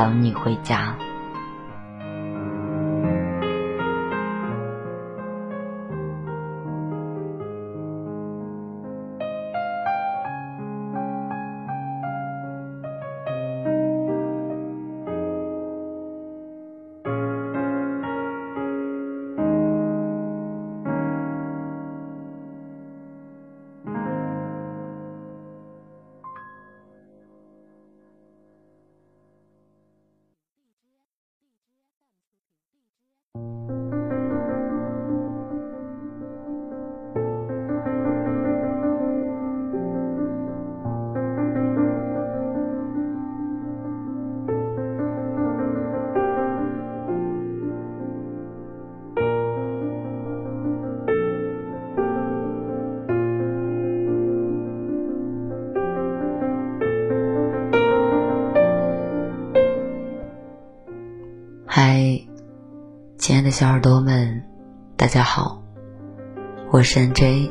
等你回家。小耳朵们，大家好，我是 N.J.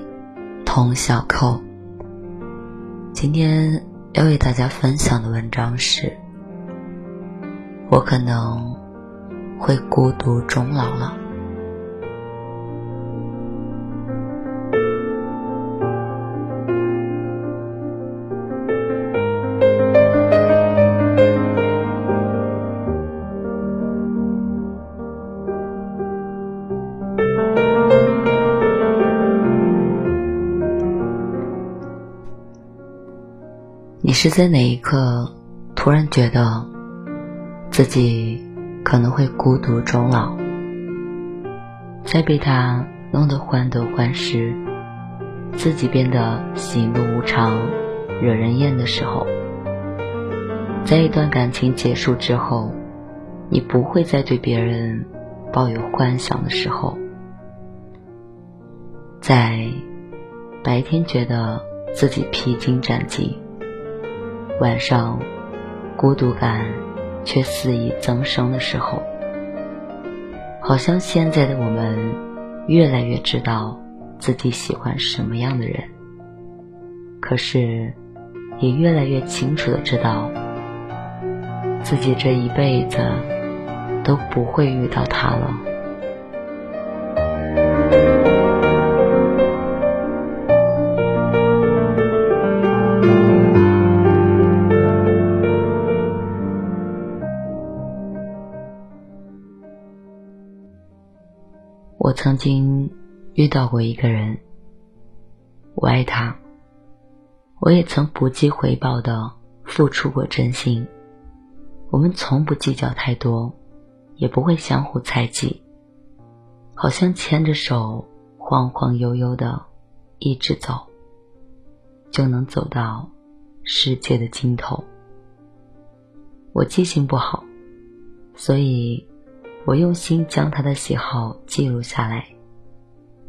童小扣。今天要为大家分享的文章是：我可能会孤独终老了。是在哪一刻突然觉得自己可能会孤独终老？在被他弄得患得患失，自己变得喜怒无常、惹人厌的时候，在一段感情结束之后，你不会再对别人抱有幻想的时候，在白天觉得自己披荆斩棘。晚上，孤独感却肆意增生的时候，好像现在的我们越来越知道自己喜欢什么样的人，可是也越来越清楚的知道，自己这一辈子都不会遇到他了。曾经遇到过一个人，我爱他，我也曾不计回报的付出过真心。我们从不计较太多，也不会相互猜忌，好像牵着手晃晃悠悠的一直走，就能走到世界的尽头。我记性不好，所以。我用心将他的喜好记录下来，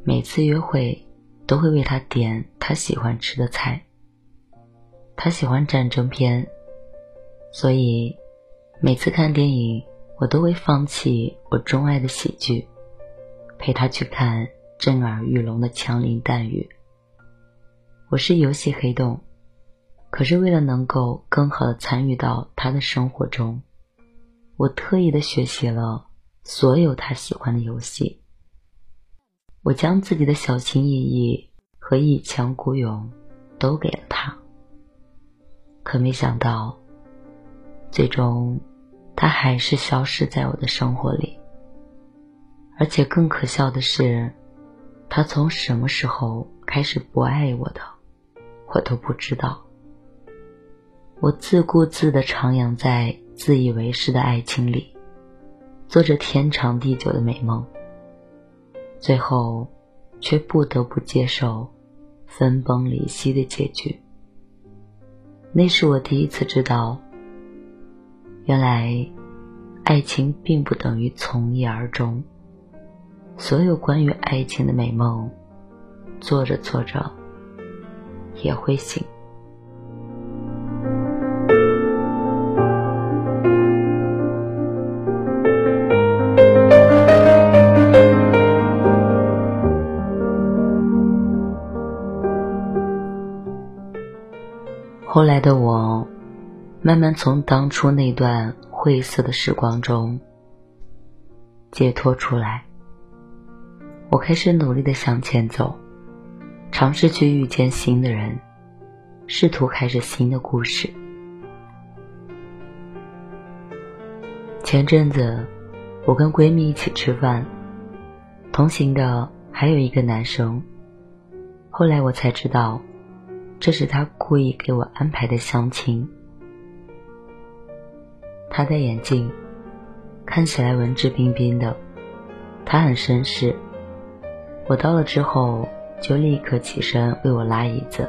每次约会都会为他点他喜欢吃的菜。他喜欢战争片，所以每次看电影，我都会放弃我钟爱的喜剧，陪他去看震耳欲聋的枪林弹雨。我是游戏黑洞，可是为了能够更好的参与到他的生活中，我特意的学习了。所有他喜欢的游戏，我将自己的小心翼翼和一腔孤勇都给了他。可没想到，最终他还是消失在我的生活里。而且更可笑的是，他从什么时候开始不爱我的，我都不知道。我自顾自的徜徉在自以为是的爱情里。做着天长地久的美梦，最后却不得不接受分崩离析的结局。那是我第一次知道，原来爱情并不等于从一而终。所有关于爱情的美梦，做着做着也会醒。后来的我，慢慢从当初那段晦涩的时光中解脱出来。我开始努力的向前走，尝试去遇见新的人，试图开始新的故事。前阵子，我跟闺蜜一起吃饭，同行的还有一个男生。后来我才知道。这是他故意给我安排的相亲。他戴眼镜，看起来文质彬彬的。他很绅士。我到了之后，就立刻起身为我拉椅子。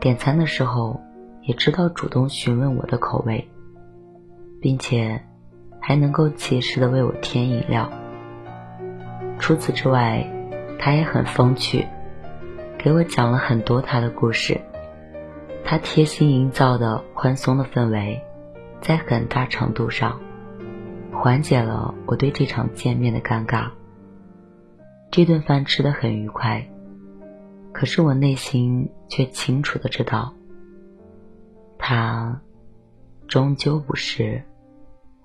点餐的时候，也知道主动询问我的口味，并且还能够及时的为我添饮料。除此之外，他也很风趣。给我讲了很多他的故事，他贴心营造的宽松的氛围，在很大程度上缓解了我对这场见面的尴尬。这顿饭吃得很愉快，可是我内心却清楚的知道，他终究不是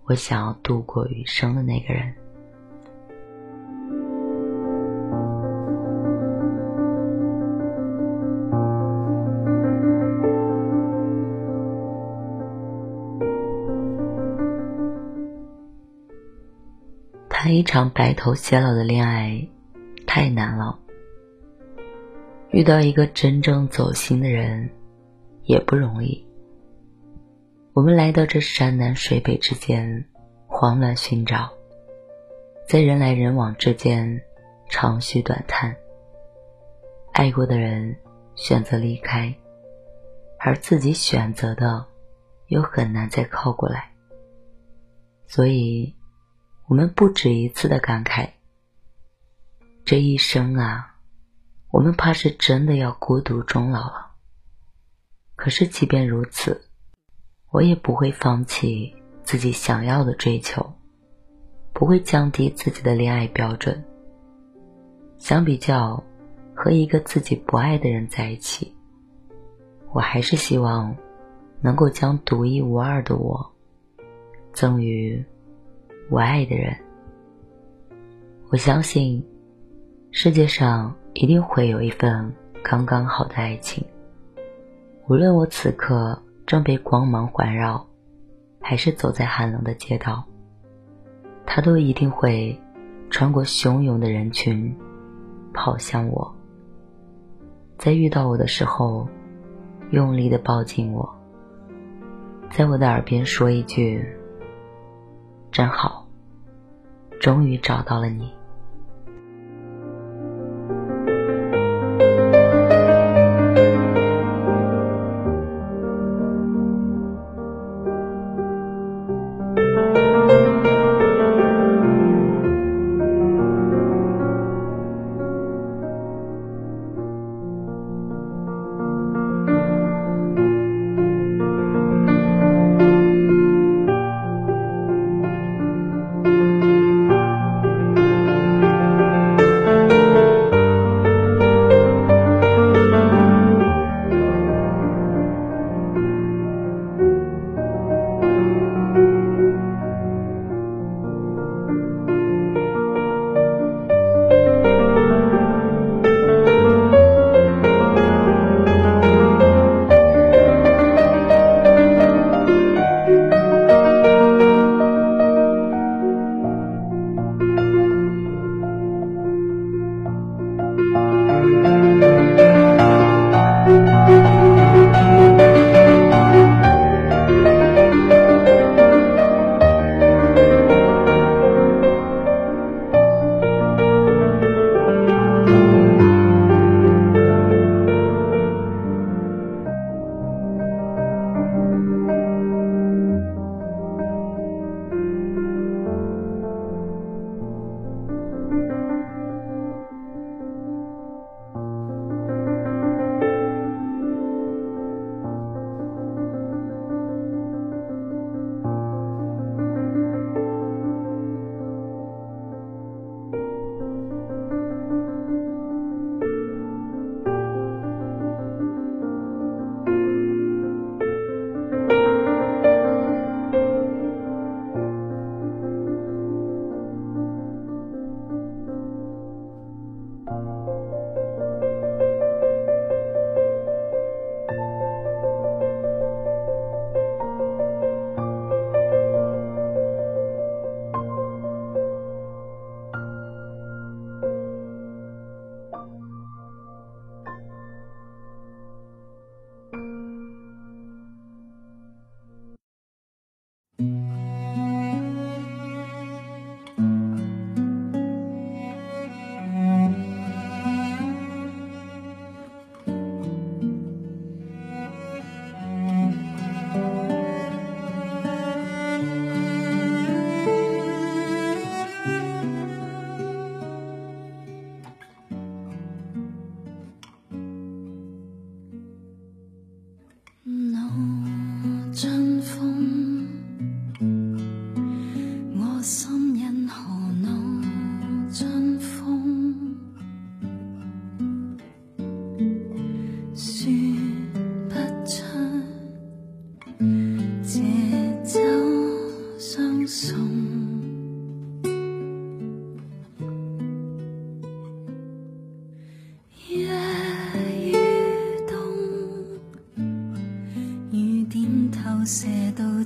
我想要度过余生的那个人。一场白头偕老的恋爱太难了，遇到一个真正走心的人也不容易。我们来到这山南水北之间，慌乱寻找，在人来人往之间长吁短叹。爱过的人选择离开，而自己选择的又很难再靠过来。所以，我们不止一次的感慨：这一生啊，我们怕是真的要孤独终老了。可是，即便如此。我也不会放弃自己想要的追求，不会降低自己的恋爱标准。相比较和一个自己不爱的人在一起，我还是希望能够将独一无二的我赠予我爱的人。我相信世界上一定会有一份刚刚好的爱情，无论我此刻。正被光芒环绕，还是走在寒冷的街道，他都一定会穿过汹涌的人群，跑向我，在遇到我的时候，用力的抱紧我，在我的耳边说一句：“真好，终于找到了你。”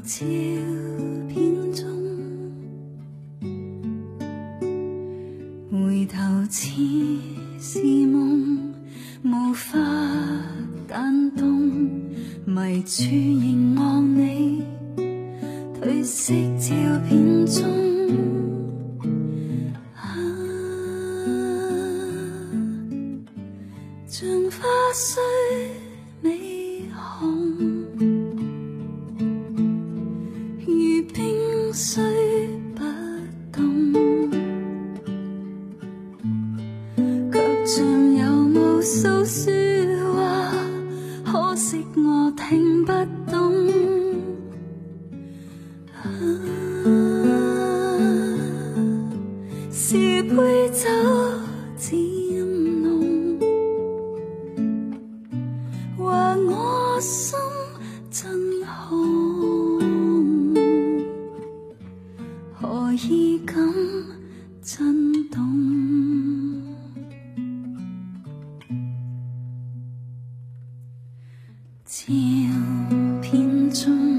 照片中，回头似是梦，无法弹动，迷处不懂。照片中。